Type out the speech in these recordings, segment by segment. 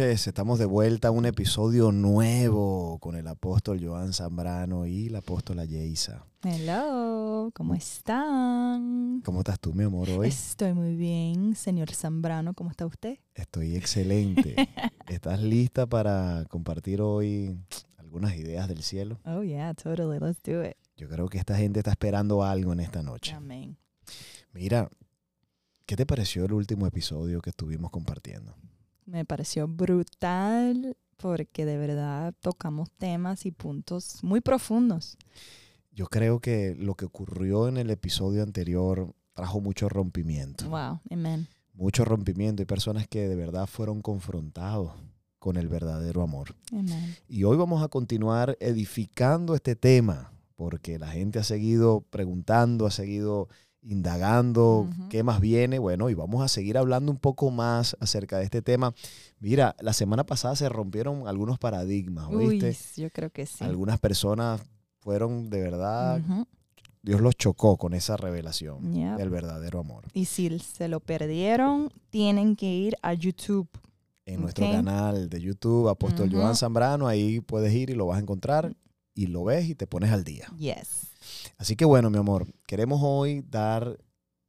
Noches. Estamos de vuelta a un episodio nuevo con el apóstol Joan Zambrano y la apóstola Yeisa. Hello, ¿cómo están? ¿Cómo estás tú, mi amor, hoy? Estoy muy bien, señor Zambrano. ¿Cómo está usted? Estoy excelente. ¿Estás lista para compartir hoy algunas ideas del cielo? Oh, yeah, totally. Let's do it. Yo creo que esta gente está esperando algo en esta noche. Amén. Mira, ¿qué te pareció el último episodio que estuvimos compartiendo? Me pareció brutal porque de verdad tocamos temas y puntos muy profundos. Yo creo que lo que ocurrió en el episodio anterior trajo mucho rompimiento. Wow, amén. Mucho rompimiento y personas que de verdad fueron confrontados con el verdadero amor. Amén. Y hoy vamos a continuar edificando este tema porque la gente ha seguido preguntando, ha seguido indagando qué más viene. Bueno, y vamos a seguir hablando un poco más acerca de este tema. Mira, la semana pasada se rompieron algunos paradigmas, Uy, ¿oíste? yo creo que sí. Algunas personas fueron de verdad. Dios los chocó con esa revelación Yep. del verdadero amor. Y si se lo perdieron, tienen que ir a YouTube. En nuestro canal de YouTube, Apóstol Ujú. Joan Zambrano, ahí puedes ir y lo vas a encontrar y lo ves y te pones al día. Yes. Así que bueno, mi amor, queremos hoy dar,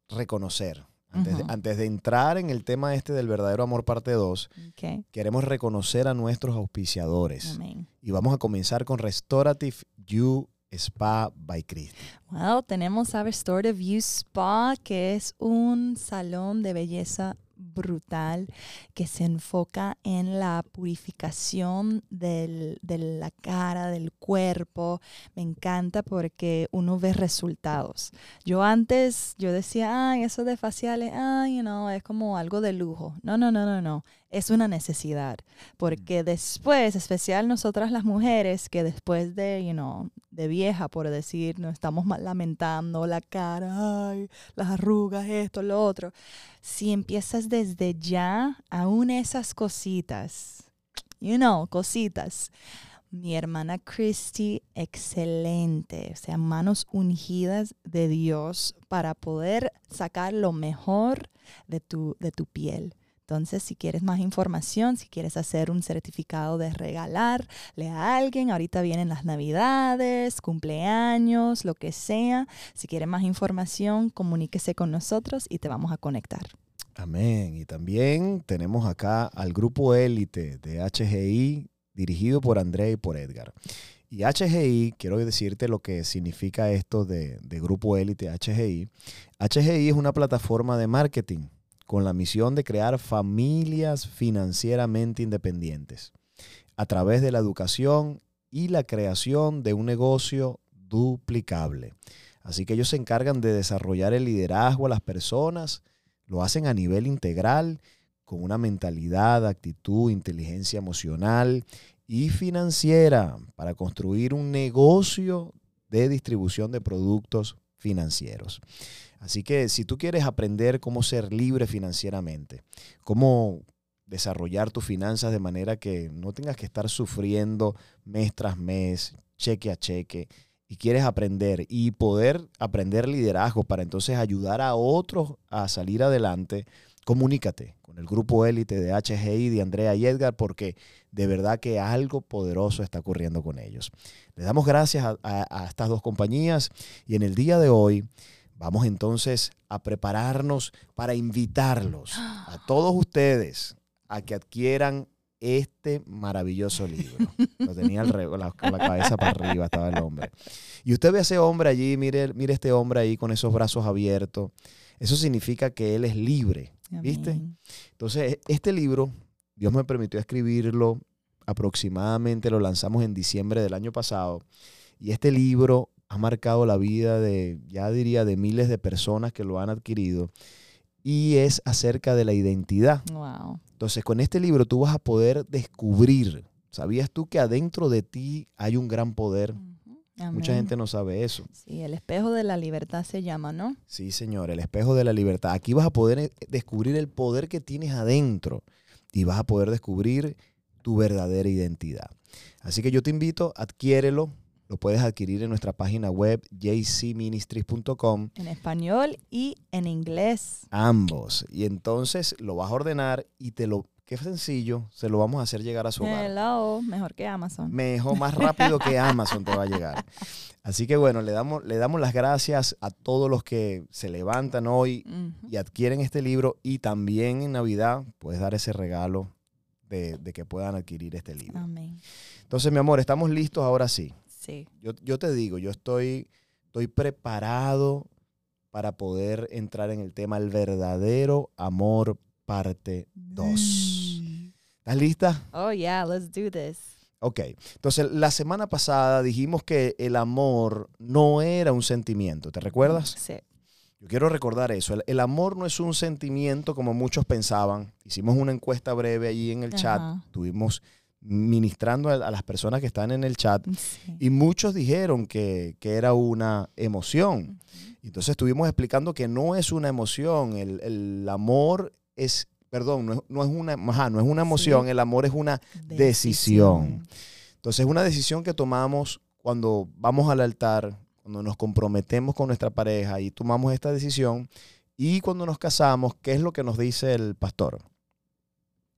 reconocer, antes, de, Ujú. antes de entrar en el tema este del verdadero amor parte 2, Okay. queremos reconocer a nuestros auspiciadores. Amén. Y vamos a comenzar con Restorative You Spa by Christy. Well, tenemos a Restorative View Spa, que es un salón de belleza brutal que se enfoca en la purificación del- de la cara, del cuerpo. Me encanta porque uno ve resultados. Yo antes, yo decía, ay, eso de faciales, ay, you know, es como algo de lujo. No, no, no, no, no. Es una necesidad. Porque después, especial nosotras las mujeres, que después de, you know, de vieja, por decir, nos estamos lamentando la cara, ay, las arrugas, esto, lo otro. Si empiezas desde ya, aún esas cositas, you know, cositas. Mi hermana Christy, excelente, o sea, manos ungidas de Dios para poder sacar lo mejor de tu, de tu piel. Entonces, si quieres más información, si quieres hacer un certificado de regalarle a alguien, ahorita vienen las navidades, cumpleaños, lo que sea. Si quiere más información, comuníquese con nosotros y te vamos a conectar. Amén. Y también tenemos acá al grupo élite de HGI, dirigido por André y por Edgar. Y HGI, quiero decirte lo que significa esto de, de grupo élite HGI. HGI es una plataforma de marketing con la misión de crear familias financieramente independientes a través de la educación y la creación de un negocio duplicable. Así que ellos se encargan de desarrollar el liderazgo a las personas, lo hacen a nivel integral, con una mentalidad, actitud, inteligencia emocional y financiera para construir un negocio de distribución de productos financieros. Así que si tú quieres aprender cómo ser libre financieramente, cómo desarrollar tus finanzas de manera que no tengas que estar sufriendo mes tras mes, cheque a cheque, y quieres aprender y poder aprender liderazgo para entonces ayudar a otros a salir adelante, comunícate con el grupo élite de HGI, de Andrea y Edgar, porque de verdad que algo poderoso está ocurriendo con ellos. Les damos gracias a, estas dos compañías y en el día de hoy vamos entonces a prepararnos para invitarlos a todos ustedes a que adquieran este maravilloso libro. Lo tenía al la, la cabeza para arriba estaba el hombre. Y usted ve a ese hombre allí, mire, mire este hombre ahí con esos brazos abiertos. Eso significa que él es libre. ¿Viste? Amén. Entonces, este libro, Dios me permitió escribirlo aproximadamente, lo lanzamos en diciembre del año pasado. Y este libro ha marcado la vida de, ya diría, de miles de personas que lo han adquirido. Y es acerca de la identidad. Wow. Entonces, con este libro tú vas a poder descubrir. ¿Sabías tú que adentro de ti hay un gran poder? Mucha gente no sabe eso. Sí, el espejo de la libertad se llama, ¿no? Sí, señor, el espejo de la libertad. Aquí vas a poder eh, descubrir el poder que tienes adentro y vas a poder descubrir tu verdadera identidad. Así que yo te invito, adquiérelo. Lo puedes adquirir en nuestra página web jcministries.com, En español y en inglés. ambos. Y entonces lo vas a ordenar y te lo qué sencillo, se lo vamos a hacer llegar a su hogar. Hello, mejor que Amazon. Mejor, más rápido que Amazon te va a llegar. Así que bueno, le damos, le damos las gracias a todos los que se levantan hoy y adquieren este libro y también en Navidad puedes dar ese regalo de, de que puedan adquirir este libro. Amén. Entonces, mi amor, estamos listos ahora sí. Sí. Yo, yo te digo, yo estoy, estoy preparado para poder entrar en el tema el verdadero amor parte 2. ¿Estás lista? Oh, yeah, let's do this. Ok. Entonces, la semana pasada dijimos que el amor no era un sentimiento. ¿Te recuerdas? Sí. Yo quiero recordar eso. El, el amor no es un sentimiento como muchos pensaban. Hicimos una encuesta breve allí en el chat. Ajá. Ministrando a, a las personas que están en el chat Sí. y muchos dijeron que, que era una emoción. Entonces estuvimos explicando que no es una emoción. El, el amor es, perdón, no es, no es una, ajá, no es una emoción. Sí. El amor es una decisión. Entonces es una decisión que tomamos cuando vamos al altar, cuando nos comprometemos con nuestra pareja y tomamos esta decisión. Y cuando nos casamos, ¿qué es lo que nos dice el pastor?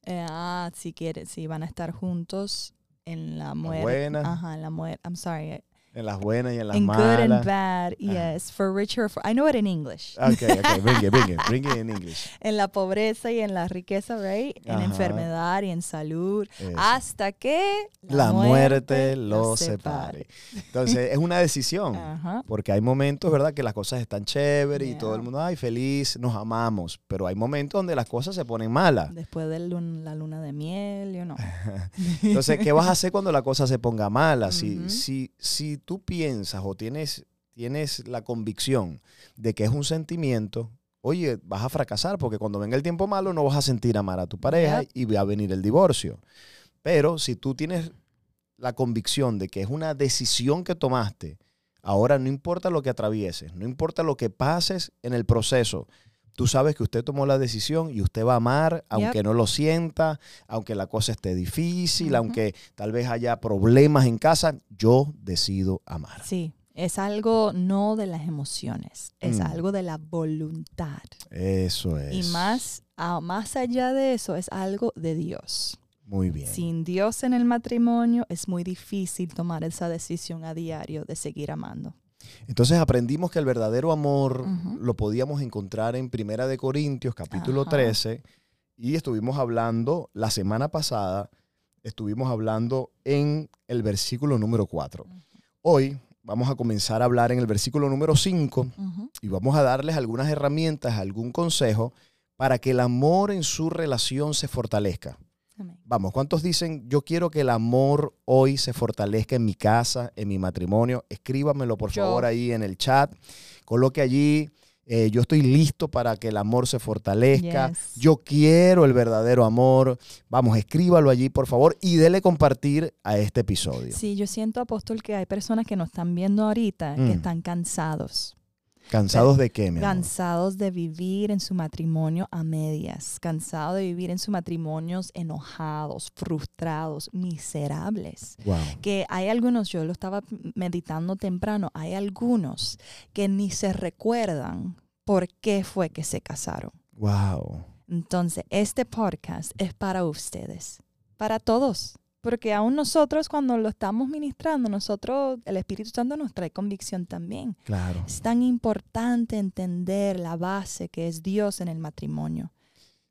Eh, ah, si quieren, si van a estar juntos en la muerte. buena. Ajá, en la muerte. I'm sorry. En las buenas y en las in good and malas. bad, yes. For richer, for I know it in English. Okay, okay, bring it, bring it, bring it in English. En la pobreza y en la riqueza, right? En Ajá. enfermedad y en salud. Eso. Hasta que la muerte los separe. Entonces, es una decisión. Ajá. Porque hay momentos, ¿verdad? Que las cosas están chéveres y todo el mundo, ay, feliz, nos amamos. Pero hay momentos donde las cosas se ponen malas. Después de la luna de miel, you know. Entonces, ¿qué vas a hacer cuando la cosa se ponga mala? Si, Ujú. si, si tú piensas o tienes, tienes la convicción de que es un sentimiento, oye, vas a fracasar porque cuando venga el tiempo malo no vas a sentir amar a tu pareja y va a venir el divorcio. Pero si tú tienes la convicción de que es una decisión que tomaste, ahora no importa lo que atravieses, no importa lo que pases en el proceso, tú sabes que usted tomó la decisión y usted va a amar, aunque no lo sienta, aunque la cosa esté difícil, aunque tal vez haya problemas en casa, yo decido amar. Sí, es algo no de las emociones, es Mm. algo de la voluntad. Eso es. Y más, ah, más allá de eso, es algo de Dios. Muy bien. Sin Dios en el matrimonio es muy difícil tomar esa decisión a diario de seguir amando. Entonces aprendimos que el verdadero amor lo podíamos encontrar en Primera de Corintios, capítulo Ajá. 13, y estuvimos hablando la semana pasada, estuvimos hablando en el versículo número 4. Hoy vamos a comenzar a hablar en el versículo número 5 Ujú. y vamos a darles algunas herramientas, algún consejo para que el amor en su relación se fortalezca. Amén. Vamos, ¿cuántos dicen yo quiero que el amor hoy se fortalezca en mi casa, en mi matrimonio? Escríbamelo por Yo. favor ahí en el chat. Coloque allí, eh, yo estoy listo para que el amor se fortalezca. Yes. Yo quiero el verdadero amor. Vamos, escríbalo allí por favor y dele compartir a este episodio. Sí, yo siento, apóstol, que hay personas que nos están viendo ahorita Mm. que están cansados. ¿Cansados de qué, mi amor? Cansados de vivir en su matrimonio a medias, cansados de vivir en sus matrimonios enojados, frustrados, miserables. Wow. Que hay algunos, yo lo estaba meditando temprano, hay algunos que ni se recuerdan por qué fue que se casaron. Wow. Entonces, este podcast es para ustedes, para todos. Porque aún nosotros cuando lo estamos ministrando, nosotros, el Espíritu Santo nos trae convicción también. Claro. Es tan importante entender la base que es Dios en el matrimonio.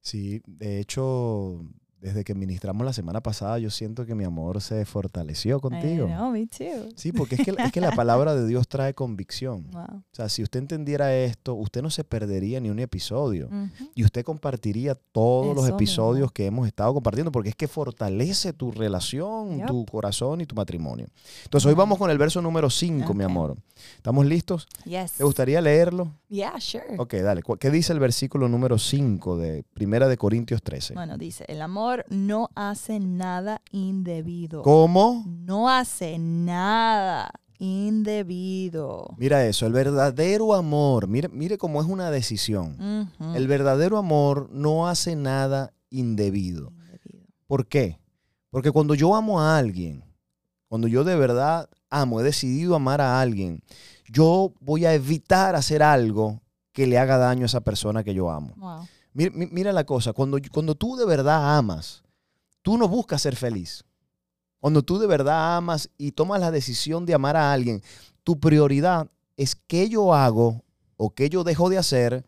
Sí, de hecho, desde que ministramos la semana pasada, yo siento que mi amor se fortaleció contigo. I know, me too. Sí, porque es que, es que la palabra de Dios trae convicción. Wow. O sea, si usted entendiera esto, usted no se perdería ni un episodio. Ujú. Y usted compartiría todos los Eso episodios mismo. que hemos estado compartiendo, porque es que fortalece tu relación, Yep. tu corazón y tu matrimonio. Entonces, hoy vamos con el verso número 5, mi Ok. amor. ¿Estamos listos? Yes. ¿Te gustaría leerlo? Yeah, sure. Ok, dale. ¿Cu- ¿Qué dice el versículo número 5 de Primera de Corintios 13? Bueno, dice, el amor no hace nada indebido. ¿Cómo? No hace nada indebido. Mira eso, el verdadero amor, mire, mire cómo es una decisión. El verdadero amor no hace nada indebido. Indebido. ¿Por qué? Porque cuando yo amo a alguien, cuando yo de verdad amo, he decidido amar a alguien, yo voy a evitar hacer algo que le haga daño a esa persona que yo amo. Wow. Mira, mi- mira la cosa, cuando, cuando tú de verdad amas, tú no buscas ser feliz. Cuando tú de verdad amas y tomas la decisión de amar a alguien, tu prioridad es qué yo hago o qué yo dejo de hacer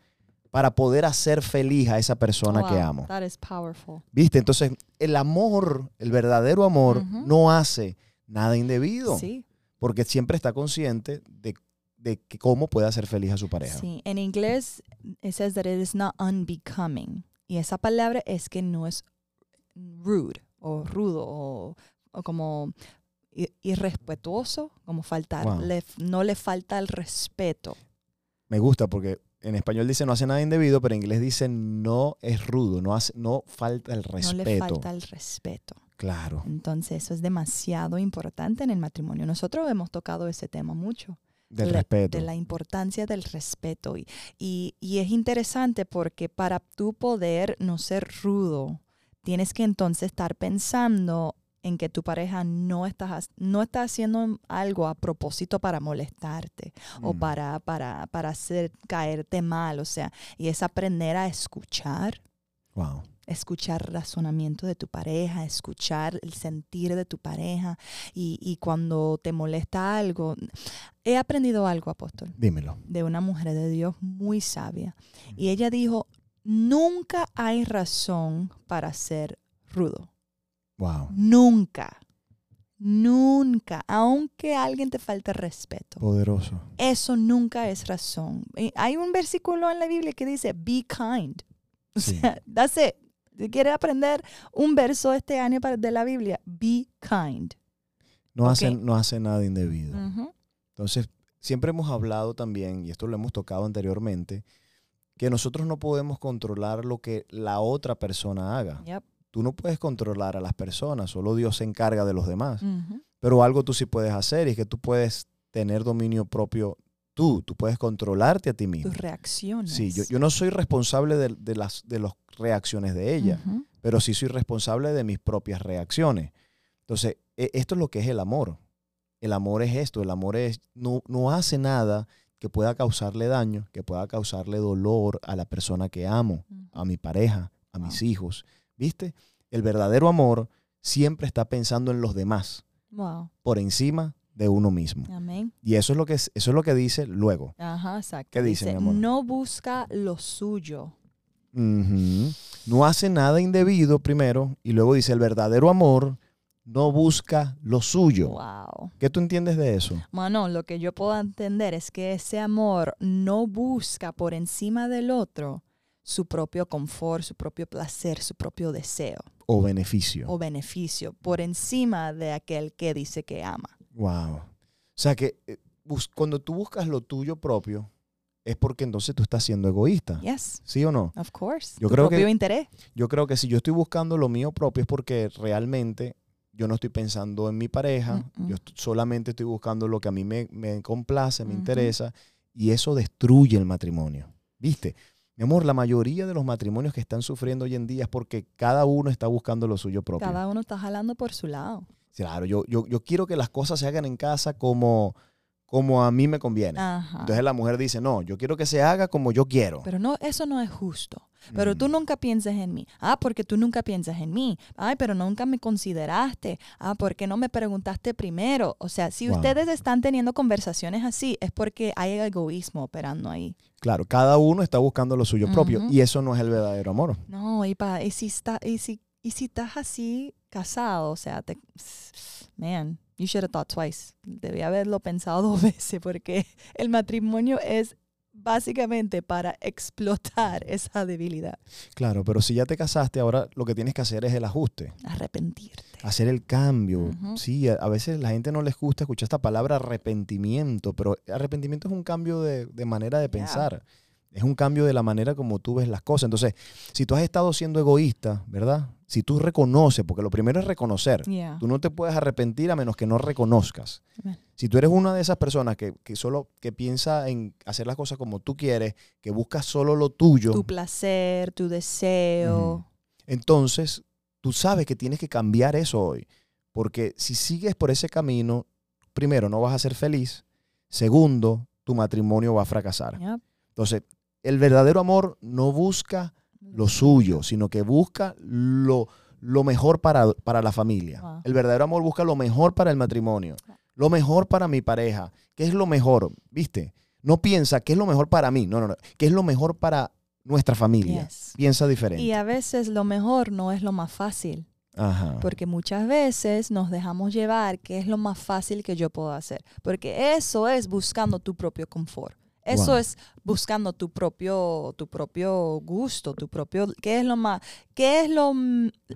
para poder hacer feliz a esa persona que amo. That is powerful. ¿Viste? Entonces, el amor, el verdadero amor, no hace nada indebido, Sí, porque siempre está consciente de, de que cómo puede hacer feliz a su pareja. sí. En inglés, it says that it is not unbecoming. Y esa palabra es que no es rude o rudo o, o como irrespetuoso, como faltar. Wow. le- no le falta el respeto. Me gusta porque en español dice no hace nada indebido, pero en inglés dice no es rudo, no, hace, no falta el No le respeto. falta el respeto. Claro. Entonces, eso es demasiado importante en el matrimonio. Nosotros hemos tocado ese tema mucho. Del la- respeto. de la importancia del respeto. Y, y, y es interesante porque para tú poder no ser rudo, tienes que entonces estar pensando en que tu pareja no está, no está haciendo algo a propósito para molestarte o Mm. para, para, para hacer caerte mal. O sea, y es aprender a escuchar Wow. Escuchar razonamiento de tu pareja, escuchar el sentir de tu pareja y, y cuando te molesta algo, he aprendido algo, apóstol, Dímelo. de una mujer de Dios muy sabia. Y ella dijo, nunca hay razón para ser rudo. Wow. Nunca. Nunca. Aunque alguien te falte respeto. Poderoso. Eso nunca es razón. Hay un versículo en la Biblia que dice, be kind. O Sí. sea, that's it. Si quieres aprender un verso este año de la Biblia, be kind. No, no hace nada indebido. Entonces, siempre hemos hablado también, y esto lo hemos tocado anteriormente, que nosotros no podemos controlar lo que la otra persona haga. Yep. Tú no puedes controlar a las personas, solo Dios se encarga de los demás. Pero algo tú sí puedes hacer y es que tú puedes tener dominio propio tú, tú puedes controlarte a ti mismo. Tus reacciones. Sí, yo, yo no soy responsable de, de las de las reacciones de ella, pero sí soy responsable de mis propias reacciones. Entonces, e- esto es lo que es el amor. El amor es esto, el amor es no, no hace nada que pueda causarle daño, que pueda causarle dolor a la persona que amo, a mi pareja, a Wow. mis hijos. ¿Viste? El verdadero amor siempre está pensando en los demás Wow. por encima de uno mismo. Amén. Y eso es lo que es- eso es lo que dice luego. Ajá, exacto. ¿Qué dice, mi amor? No busca lo suyo. No hace nada indebido primero y luego dice el verdadero amor no busca lo suyo. Wow. ¿Qué tú entiendes de eso? Bueno, lo que yo puedo entender es que ese amor no busca por encima del otro su propio confort, su propio placer, su propio deseo O beneficio. o beneficio, por encima de aquel que dice que ama. Wow. O sea que eh, cuando tú buscas lo tuyo propio es porque entonces tú estás siendo egoísta. Yes, ¿Sí o no? of course. Yo tu creo que- propio interés. Yo creo que si yo estoy buscando lo mío propio es porque realmente yo no estoy pensando en mi pareja, yo solamente estoy buscando lo que a mí me, me complace, me interesa, y eso destruye el matrimonio. ¿Viste? Mi amor, la mayoría de los matrimonios que están sufriendo hoy en día es porque cada uno está buscando lo suyo propio. Cada uno está jalando por su lado. Claro, yo, yo, yo quiero que las cosas se hagan en casa como, como a mí me conviene. Ajá. Entonces la mujer dice, no, yo quiero que se haga como yo quiero. Pero no, eso no es justo. Pero tú Mm. nunca piensas en mí. Ah, porque tú nunca piensas en mí. Ay, pero nunca me consideraste. Ah, porque no me preguntaste primero. O sea, si Wow. ustedes están teniendo conversaciones así, es porque hay egoísmo operando ahí. Claro, cada uno está buscando lo suyo propio y eso no es el verdadero amor. No, y, pa, y, si, está, y, si, y si estás así casado, o sea, te, man, you should have thought twice. Debía haberlo pensado dos veces porque el matrimonio es básicamente para explotar esa debilidad. Claro, pero si ya te casaste, ahora lo que tienes que hacer es el ajuste, Arrepentirte. hacer el cambio. Ujú. Sí, a, a veces la gente no les gusta escuchar esta palabra arrepentimiento, pero arrepentimiento es un cambio de, de manera de Yeah. pensar. Es un cambio de la manera como tú ves las cosas. Entonces, si tú has estado siendo egoísta, ¿verdad? Si tú reconoces, porque lo primero es reconocer. Yeah. Tú no te puedes arrepentir a menos que no reconozcas. Amen. Si tú eres una de esas personas que, que solo que piensa en hacer las cosas como tú quieres, que buscas solo lo tuyo, Tu placer, tu deseo. entonces tú sabes que tienes que cambiar eso hoy. Porque si sigues por ese camino, primero, no vas a ser feliz. Segundo, tu matrimonio va a fracasar. Yep. Entonces, el verdadero amor no busca lo suyo, sino que busca lo, lo mejor para, para la familia. Wow. El verdadero amor busca lo mejor para el matrimonio, lo mejor para mi pareja. ¿Qué es lo mejor? ¿Viste? No piensa qué es lo mejor para mí, no, no, no. ¿Qué es lo mejor para nuestra familia? Yes. Piensa diferente. Y a veces lo mejor no es lo más fácil, Ajá. porque muchas veces nos dejamos llevar que es lo más fácil que yo puedo hacer, porque eso es buscando tu propio confort. Eso Wow. es buscando tu propio, tu propio gusto, tu propio, ¿qué es lo más, qué es lo,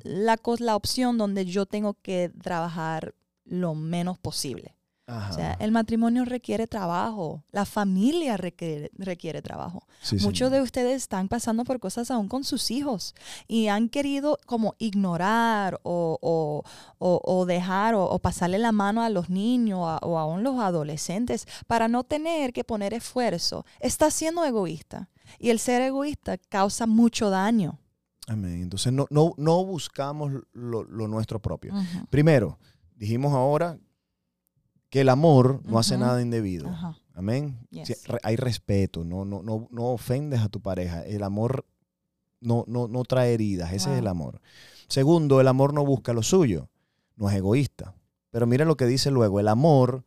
la, la opción donde yo tengo que trabajar lo menos posible? Ajá. O sea, el matrimonio requiere trabajo, la familia requiere, requiere trabajo. Sí, Muchos señor. de ustedes están pasando por cosas aún con sus hijos y han querido como ignorar o, o- o- o dejar o, pasarle la mano a los niños a- o aún los adolescentes para no tener que poner esfuerzo. Está siendo egoísta y el ser egoísta causa mucho daño. Amén. Entonces no, no, no buscamos lo, lo nuestro propio. Primero, dijimos ahora que el amor no hace nada indebido. Amén. Yes. Hay respeto, no, no, no, no ofendes a tu pareja. El amor no, no, no trae heridas, ese es el amor. Segundo, el amor no busca lo suyo, no es egoísta. Pero mira lo que dice luego, el amor,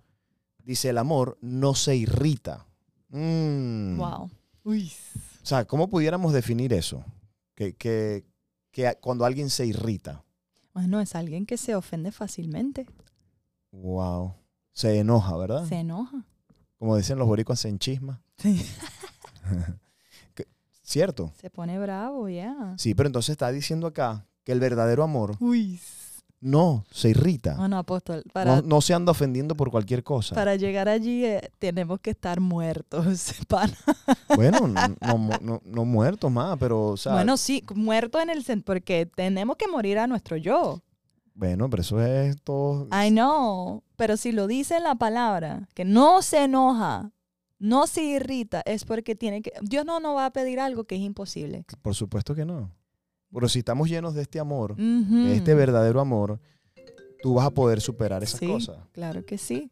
dice el amor, no se irrita. Mm. Wow. Uy. O sea, ¿cómo pudiéramos definir eso? Que, que, que cuando alguien se irrita, Bueno, es alguien que se ofende fácilmente, wow, se enoja, ¿verdad? se enoja. Como dicen los boricuas, se enchisma. Sí. ¿Cierto? Se pone bravo, ya. Sí, pero entonces está diciendo acá que el verdadero amor Uy. no se irrita. Bueno, apóstol, para, No, no se anda ofendiendo por cualquier cosa. para llegar allí eh, tenemos que estar muertos. pana. Bueno, no, no no- no muertos más, pero, o sea, bueno, sí, muertos en el porque tenemos que morir a nuestro yo. Bueno, pero eso es todo. I know, pero si lo dice en la palabra, que no se enoja, no se irrita, es porque tiene que, Dios no nos va a pedir algo que es imposible. Por supuesto que no. Pero si estamos llenos de este amor, de este verdadero amor, tú vas a poder superar esas Sí. cosas. Claro que sí.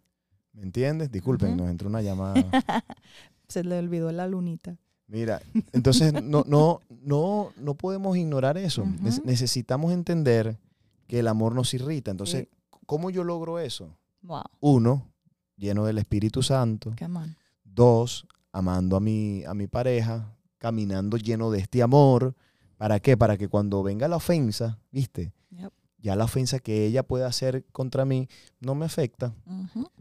¿Me entiendes? Disculpen, nos entró una llamada. Se le olvidó la lunita. Mira, entonces no, no, no, no podemos ignorar eso. Necesitamos entender que el amor nos irrita. Entonces, Sí. ¿cómo yo logro eso? Wow, Uno, lleno del Espíritu Santo. Dos, amando a mi, a mi pareja, caminando lleno de este amor. ¿Para qué? Para que cuando venga la ofensa, ¿viste? Yep. Ya la ofensa que ella puede hacer contra mí no me afecta.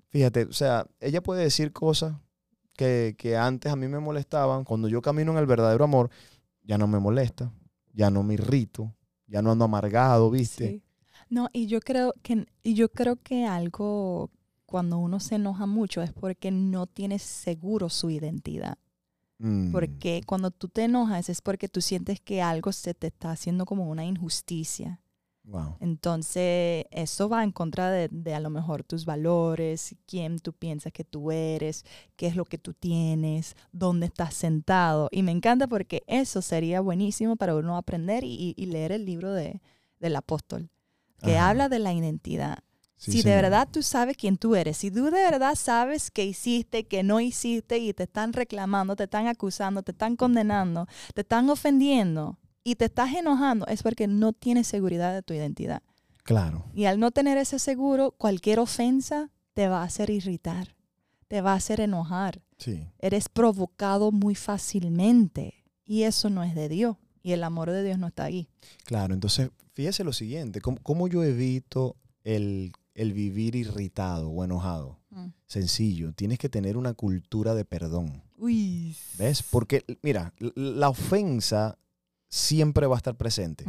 Fíjate, o sea, ella puede decir cosas que, que antes a mí me molestaban. Cuando yo camino en el verdadero amor, ya no me molesta, ya no me irrito, ya no ando amargado, ¿viste? Sí. No, y yo creo que y yo creo que algo cuando uno se enoja mucho es porque no tienes seguro su identidad. Mm, Porque cuando tú te enojas es porque tú sientes que algo se te está haciendo como una injusticia. wow. Entonces, eso va en contra de, de a lo mejor tus valores, quién tú piensas que tú eres, qué es lo que tú tienes, dónde estás sentado. Y me encanta porque eso sería buenísimo para uno aprender y, y leer el libro de, del apóstol, que Ajá. habla de la identidad. Sí, si de verdad tú sabes quién tú eres, si tú de verdad sabes qué hiciste, que no hiciste y te están reclamando, te están acusando, te están condenando, te están ofendiendo y te estás enojando, es porque no tienes seguridad de tu identidad. Claro. Y al no tener ese seguro, cualquier ofensa te va a hacer irritar, te va a hacer enojar. Sí. Eres provocado muy fácilmente y eso no es de Dios y el amor de Dios no está ahí. Claro, entonces fíjese lo siguiente, ¿cómo, cómo yo evito el, el vivir irritado o enojado? Sencillo, tienes que tener una cultura de perdón. Uy. ¿Ves? Porque, mira, la ofensa siempre va a estar presente.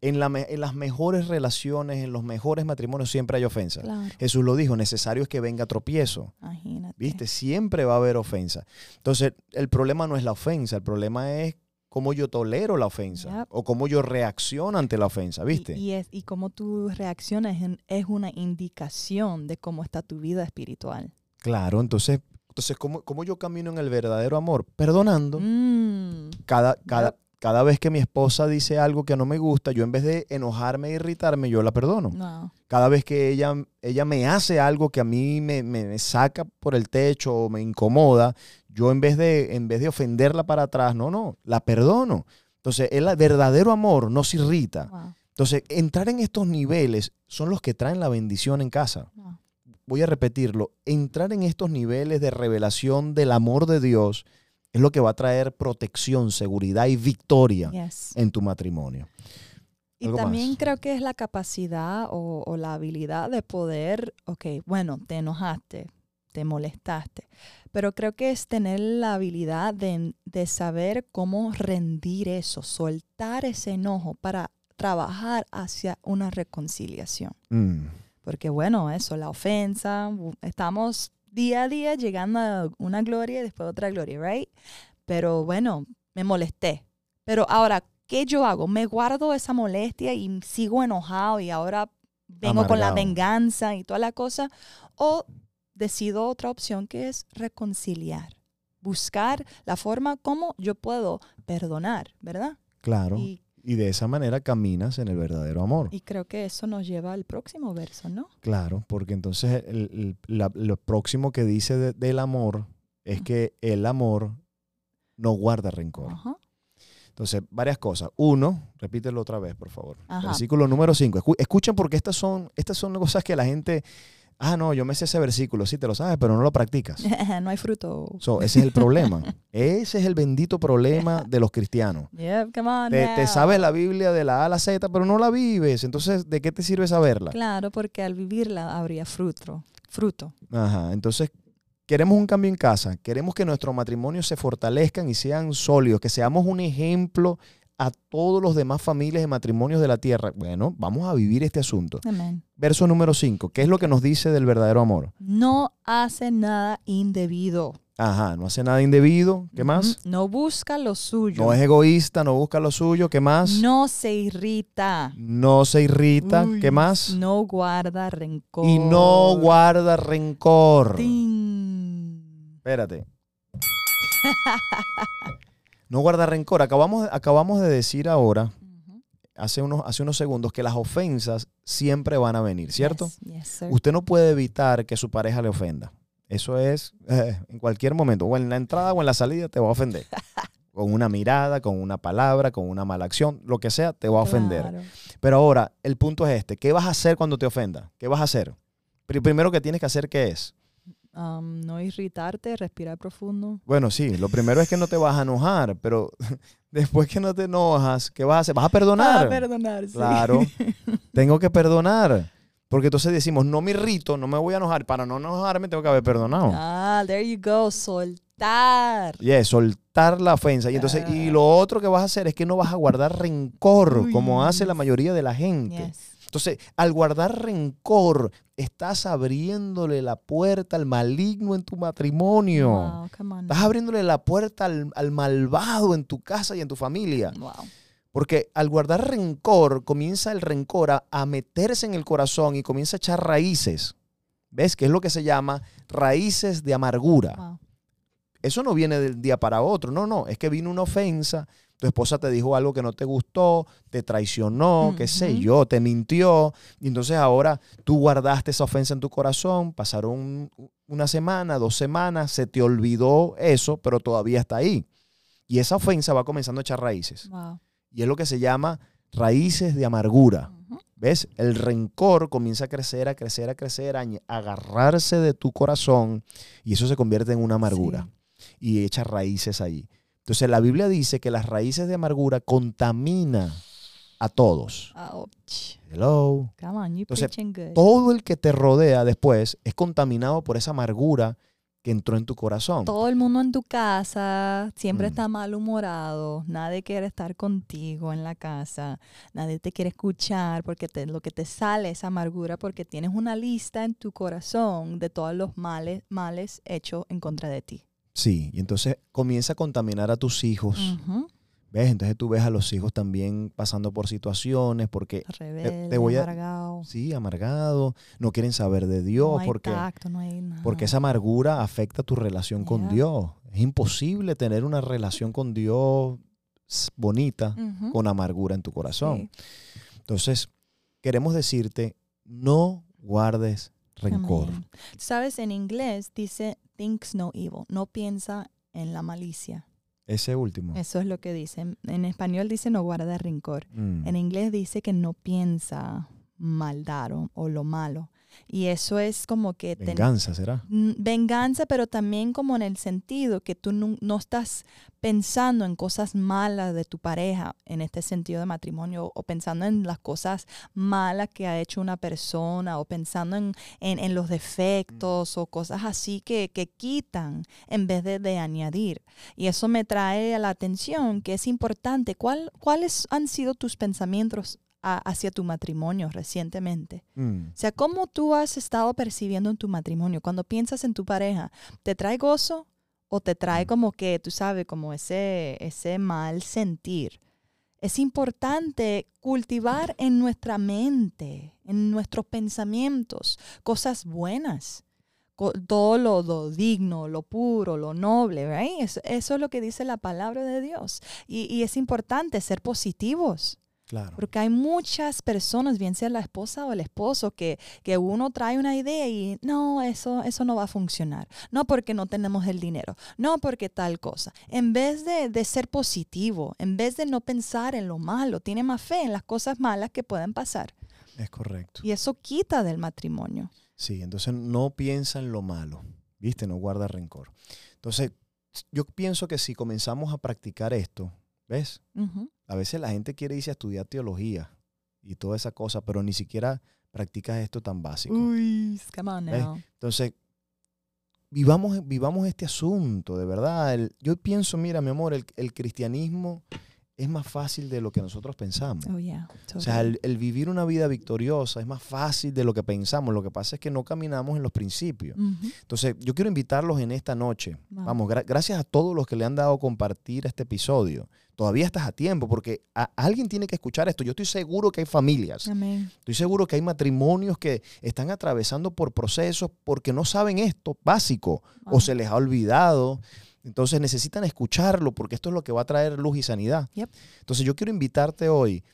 En, la me- en las mejores relaciones, en los mejores matrimonios, siempre hay ofensa. Claro, Jesús lo dijo, necesario es que venga tropiezo. imagínate. ¿Viste? Siempre va a haber ofensa. Entonces, el problema no es la ofensa, el problema es cómo yo tolero la ofensa Yep. o cómo yo reacciono ante la ofensa, ¿viste? Y, y es, y cómo tú reaccionas en- es una indicación de cómo está tu vida espiritual. Claro, entonces, entonces ¿cómo, cómo yo camino en el verdadero amor? Perdonando. Mm, Cada, cada, Yep. cada vez que mi esposa dice algo que no me gusta, yo en vez de enojarme e irritarme, yo la perdono. no. Cada vez que ella, ella me hace algo que a mí me, me- me saca por el techo o me incomoda, yo en vez, de, en vez de ofenderla para atrás, no, no, la perdono. Entonces, el verdadero amor nos irrita. Wow. Entonces, entrar en estos niveles son los que traen la bendición en casa. Wow. Voy a repetirlo. Entrar en estos niveles de revelación del amor de Dios es lo que va a traer protección, seguridad y victoria Yes. en tu matrimonio. Y también más. creo que es la capacidad o, o la habilidad de poder, ok, bueno, te enojaste, te molestaste, pero creo que es tener la habilidad de, de saber cómo rendir eso, soltar ese enojo para trabajar hacia una reconciliación. Mm, Porque bueno, eso, la ofensa, estamos día a día llegando a una gloria y después otra gloria, ¿right? Pero bueno, me molesté. Pero ahora, ¿qué yo hago? ¿Me guardo esa molestia y sigo enojado y ahora vengo con la venganza y toda la cosa? ¿O decido otra opción que es reconciliar? Buscar la forma como yo puedo perdonar, ¿verdad? claro. Y, Y de esa manera caminas en el verdadero amor. y creo que eso nos lleva al próximo verso, ¿no? Claro, porque entonces el- el- la- lo próximo que dice de- del amor es que el amor no guarda rencor. Ajá. Entonces, varias cosas. Uno, repítelo otra vez, por favor. Ajá. Versículo número 5. escuchen porque estas son, estas son cosas que la gente, ah, no, yo me sé ese versículo, sí te lo sabes, pero no lo practicas. no hay fruto. So, ese es el problema. Ese es el bendito problema de los cristianos. Yep, come on Te, te sabes la Biblia de la A a la Z, pero no la vives. Entonces, ¿de qué te sirve saberla? Claro, porque al vivirla habría fruto. Fruto. Ajá, entonces queremos un cambio en casa, queremos que nuestros matrimonios se fortalezcan y sean sólidos, que seamos un ejemplo a todos los demás familias y matrimonios de la tierra. Bueno, vamos a vivir este asunto. Amén. Verso número 5, ¿qué es lo que nos dice del verdadero amor? No hace nada indebido. Ajá, no hace nada indebido, ¿qué más? No busca lo suyo. No es egoísta, no busca lo suyo, ¿qué más? No se irrita. No se irrita, Uy, ¿qué más? No guarda rencor. Y no guarda rencor. Tin. Espérate. No guarda rencor. Acabamos, acabamos de decir ahora, hace unos, hace unos segundos, que las ofensas siempre van a venir, ¿cierto? Yes, yes, sir. Usted no puede evitar que su pareja le ofenda. Eso es eh, en cualquier momento, o en la entrada o en la salida te va a ofender. Con una mirada, con una palabra, con una mala acción, lo que sea, te va a ofender. Claro. Pero ahora, el punto es este. ¿Qué vas a hacer cuando te ofenda? ¿Qué vas a hacer? Pri- Primero que tienes que hacer, ¿qué es? Um, no irritarte, respirar profundo. Bueno, sí, lo primero es que no te vas a enojar, pero después que no te enojas, ¿qué vas a hacer? ¿Vas a perdonar? Ah, perdonar, sí. Claro, tengo que perdonar. Porque entonces decimos, no me irrito, no me voy a enojar. Para no enojarme, tengo que haber perdonado. Ah, there you go. Soltar. Y soltar la ofensa. Y entonces, y lo otro que vas a hacer es que no vas a guardar rencor, Uy. como hace la mayoría de la gente. Yes. Entonces, al guardar rencor, estás abriéndole la puerta al maligno en tu matrimonio. Wow. Estás abriéndole la puerta al, al malvado en tu casa y en tu familia. Wow. Porque al guardar rencor, comienza el rencor a, a meterse en el corazón y comienza a echar raíces. ¿Ves? Que es lo que se llama raíces de amargura. Wow. Eso no viene del día para otro. No, no. Es que vino una ofensa. Tu esposa te dijo algo que no te gustó, te traicionó, qué sé yo, te mintió. Y entonces ahora tú guardaste esa ofensa en tu corazón. Pasaron una semana, dos semanas, se te olvidó eso, pero todavía está ahí. Y esa ofensa va comenzando a echar raíces. Wow. Y es lo que se llama raíces de amargura. ¿Ves? El rencor comienza a crecer, a crecer, a crecer, a agarrarse de tu corazón y eso se convierte en una amargura y echa raíces ahí. Entonces la Biblia dice que las raíces de amargura contamina a todos. Ouch. Hello. Come on, you Entonces, preaching good. Todo el que te rodea después es contaminado por esa amargura que entró en tu corazón. Todo el mundo en tu casa siempre Mm. está malhumorado, nadie quiere estar contigo en la casa, nadie te quiere escuchar porque te- lo que te sale es amargura porque tienes una lista en tu corazón de todos los males, males hechos en contra de ti. Sí, y entonces comienza a contaminar a tus hijos. ¿Ves? Entonces tú ves a los hijos también pasando por situaciones porque, Rebelde, voy a- amargado. sí, amargados, no quieren saber de Dios no hay porque, tacto, no hay nada. porque esa amargura afecta tu relación con. Dios. Es imposible tener una relación con Dios bonita con amargura en tu corazón. Sí. Entonces, queremos decirte, no guardes rencor. Amén. Sabes, en inglés dice thinks no evil, no piensa en la malicia. Ese último. Eso es lo que dice. En español dice no guarda rencor. Mm. En inglés dice que no piensa maldad o, o lo malo. Y eso es como que... ten- Venganza será. Mm, venganza, pero también como en el sentido que tú no, no estás pensando en cosas malas de tu pareja, en este sentido de matrimonio, o pensando en las cosas malas que ha hecho una persona, o pensando en, en- en los defectos o cosas así que, que quitan en vez de, de añadir. Y eso me trae a la atención que es importante. ¿Cuál- ¿Cuáles han sido tus pensamientos a- hacia tu matrimonio recientemente? Mm. O sea, ¿cómo tú has estado percibiendo en tu matrimonio? Cuando piensas en tu pareja, ¿te trae gozo o te trae como que, tú sabes, como ese, ese mal sentir? Es importante cultivar en nuestra mente, en nuestros pensamientos, cosas buenas. Todo lo, lo digno, lo puro, lo noble, right? Eso, eso es lo que dice la palabra de Dios. Y, y es importante ser positivos. Claro. Porque hay muchas personas, bien sea la esposa o el esposo, que, que uno trae una idea y no, eso, eso no va a funcionar. No porque no tenemos el dinero, no porque tal cosa. En vez de, de ser positivo, en vez de no pensar en lo malo, tiene más fe en las cosas malas que pueden pasar. Es correcto. Y eso quita del matrimonio. Sí, entonces no piensa en lo malo, ¿viste? No guarda rencor. Entonces, yo pienso que si comenzamos a practicar esto, ¿ves? Ujú. A veces la gente quiere irse a estudiar teología y toda esa cosa, pero ni siquiera practicas esto tan básico. Uy, come on now. Entonces, vivamos, vivamos este asunto, de verdad. El- yo pienso, mira, mi amor, el, el cristianismo es más fácil de lo que nosotros pensamos. Oh, yeah. O sea, el, el vivir una vida victoriosa es más fácil de lo que pensamos. Lo que pasa es que no caminamos en los principios. Entonces, yo quiero invitarlos en esta noche. Wow. Vamos, gra- gracias a todos los que le han dado a compartir este episodio. Todavía estás a tiempo porque a- alguien tiene que escuchar esto. Yo estoy seguro que hay familias, Amén. estoy seguro que hay matrimonios que están atravesando por procesos porque no saben esto básico o se les ha olvidado. Entonces necesitan escucharlo porque esto es lo que va a traer luz y sanidad. Yep. Entonces yo quiero invitarte hoy.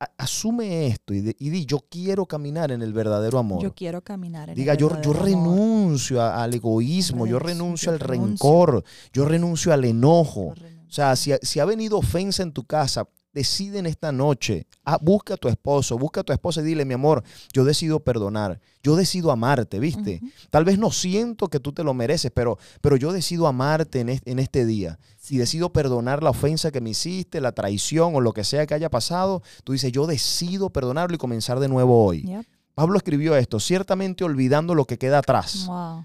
a- asume esto y, de- y di, yo quiero caminar en el verdadero amor. Yo quiero caminar en Diga, el yo, yo verdadero amor. renuncio a- al egoísmo, yo renuncio al yo renuncio. rencor, yo renuncio al enojo. Yo renuncio. O sea, si, si ha venido ofensa en tu casa, decide en esta noche, ah, busca a tu esposo, busca a tu esposa y dile, mi amor, yo decido perdonar, yo decido amarte, ¿viste? Tal vez no siento que tú te lo mereces, pero, pero yo decido amarte en este, en este día. Si decido perdonar la ofensa que me hiciste, la traición o lo que sea que haya pasado, tú dices, yo decido perdonarlo y comenzar de nuevo hoy. Yep. Pablo escribió esto, ciertamente olvidando lo que queda atrás. Wow.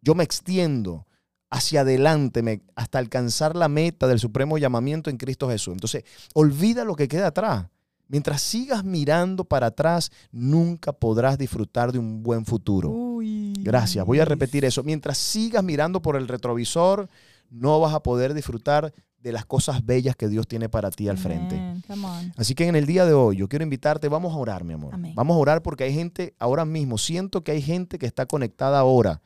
Yo me extiendo hacia adelante hasta alcanzar la meta del supremo llamamiento en Cristo Jesús. Entonces, olvida lo que queda atrás. Mientras sigas mirando para atrás, nunca podrás disfrutar de un buen futuro. Uy. Gracias. Voy a repetir eso. Mientras sigas mirando por el retrovisor, no vas a poder disfrutar de las cosas bellas que Dios tiene para ti al frente. Así que en el día de hoy yo quiero invitarte, vamos a orar, mi amor. Amén. Vamos a orar porque hay gente ahora mismo, siento que hay gente que está conectada ahora,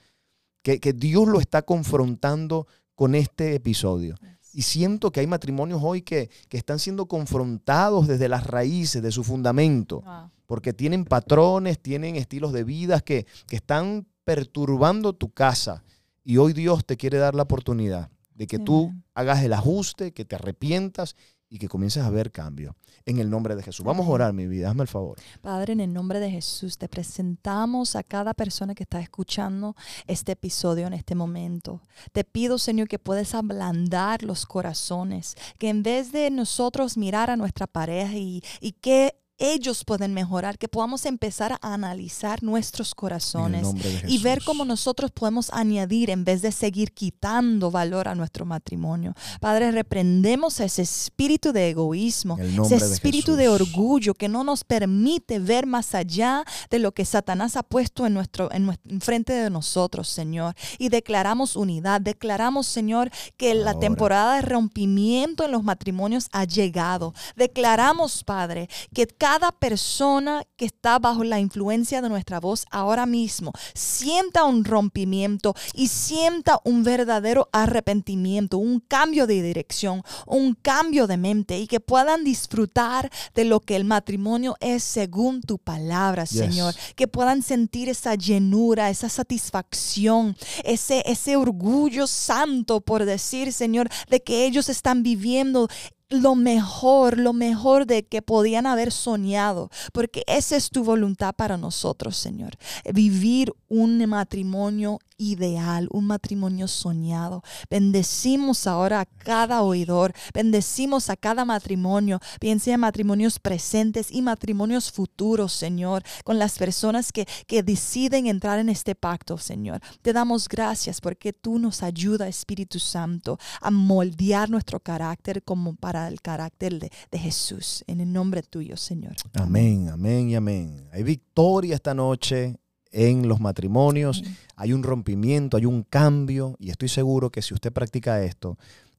que, que Dios lo está confrontando con este episodio. Y siento que hay matrimonios hoy que, que están siendo confrontados desde las raíces de su fundamento, Wow. porque tienen patrones, tienen estilos de vida que, que están perturbando tu casa. Y hoy Dios te quiere dar la oportunidad de que tú hagas el ajuste, que te arrepientas y que comiences a ver cambio. En el nombre de Jesús. Vamos a orar, mi vida. Hazme el favor. Padre, en el nombre de Jesús, te presentamos a cada persona que está escuchando este episodio en este momento. Te pido, Señor, que puedes ablandar los corazones, que en vez de nosotros mirar a nuestra pareja y, y que ellos pueden mejorar, que podamos empezar a analizar nuestros corazones y ver cómo nosotros podemos añadir en vez de seguir quitando valor a nuestro matrimonio. Padre, reprendemos ese espíritu de egoísmo, ese espíritu de orgullo que no nos permite ver más allá de lo que Satanás ha puesto en nuestro en, frente de nosotros, Señor. Y declaramos unidad, declaramos, Señor, que la temporada de rompimiento en los matrimonios ha llegado. Declaramos, Padre, que cada persona que está bajo la influencia de nuestra voz ahora mismo sienta un rompimiento y sienta un verdadero arrepentimiento, un cambio de dirección, un cambio de mente y que puedan disfrutar de lo que el matrimonio es según tu palabra, Señor. Que puedan sentir esa llenura, esa satisfacción, ese, ese orgullo santo por decir, Señor, de que ellos están viviendo lo mejor, lo mejor de que podían haber soñado, porque esa es tu voluntad para nosotros, Señor. Vivir un matrimonio ideal, un matrimonio soñado. Bendecimos ahora a cada oidor, bendecimos a cada matrimonio, piense en matrimonios presentes y matrimonios futuros, Señor, con las personas que, que deciden entrar en este pacto, Señor. Te damos gracias porque tú nos ayudas, Espíritu Santo, a moldear nuestro carácter como para el carácter de, de Jesús. En el nombre tuyo, Señor. Amén, amén y amén. Hay victoria esta noche en los matrimonios, hay un rompimiento, hay un cambio y estoy seguro que si usted practica esto,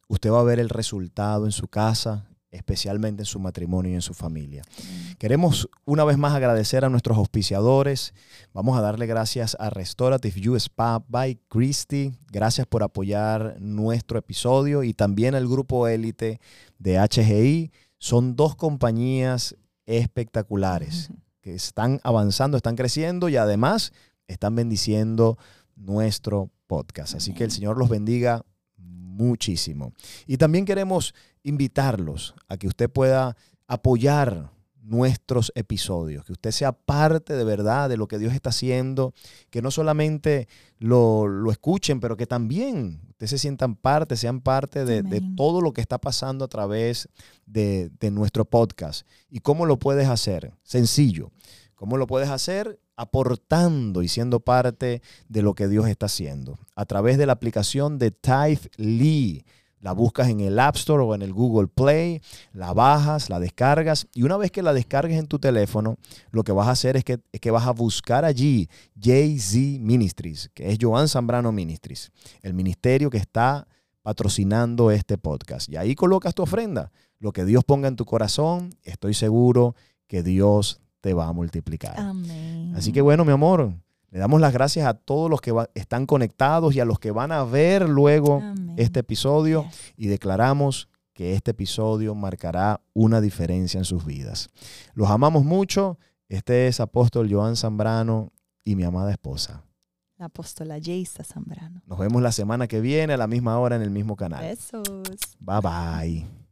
usted va a ver el resultado en su casa, especialmente en su matrimonio y en su familia. Queremos una vez más agradecer a nuestros auspiciadores. Vamos a darle gracias a Restorative You Spa by Christy. Gracias por apoyar nuestro episodio y también al grupo élite de HGI. Son dos compañías espectaculares que están avanzando, están creciendo y además están bendiciendo nuestro podcast. Así que el Señor los bendiga muchísimo. Y también queremos invitarlos a que usted pueda apoyar nuestros episodios, que usted sea parte de verdad de lo que Dios está haciendo, que no solamente lo, escuchen, pero que también ustedes se sientan parte, sean parte de, de todo lo que está pasando a través de, de nuestro podcast. ¿Y cómo lo puedes hacer? Sencillo. ¿Cómo lo puedes hacer? Aportando y siendo parte de lo que Dios está haciendo. A través de la aplicación de Tithe Lee la buscas en el App Store o en el Google Play, la bajas, la descargas y una vez que la descargues en tu teléfono, lo que vas a hacer es que, es que vas a buscar allí Jay-Z Ministries, que es Joan Zambrano Ministries, el ministerio que está patrocinando este podcast. Y ahí colocas tu ofrenda. Lo que Dios ponga en tu corazón, estoy seguro que Dios te va a multiplicar. Amén. Así que bueno, mi amor, le damos las gracias a todos los que están conectados y a los que van a ver luego este episodio y declaramos que este episodio marcará una diferencia en sus vidas. Los amamos mucho. Este es apóstol Joan Zambrano y mi amada esposa. La apóstola Jaisa Zambrano. Nos vemos la semana que viene a la misma hora en el mismo canal. Besos. Bye bye.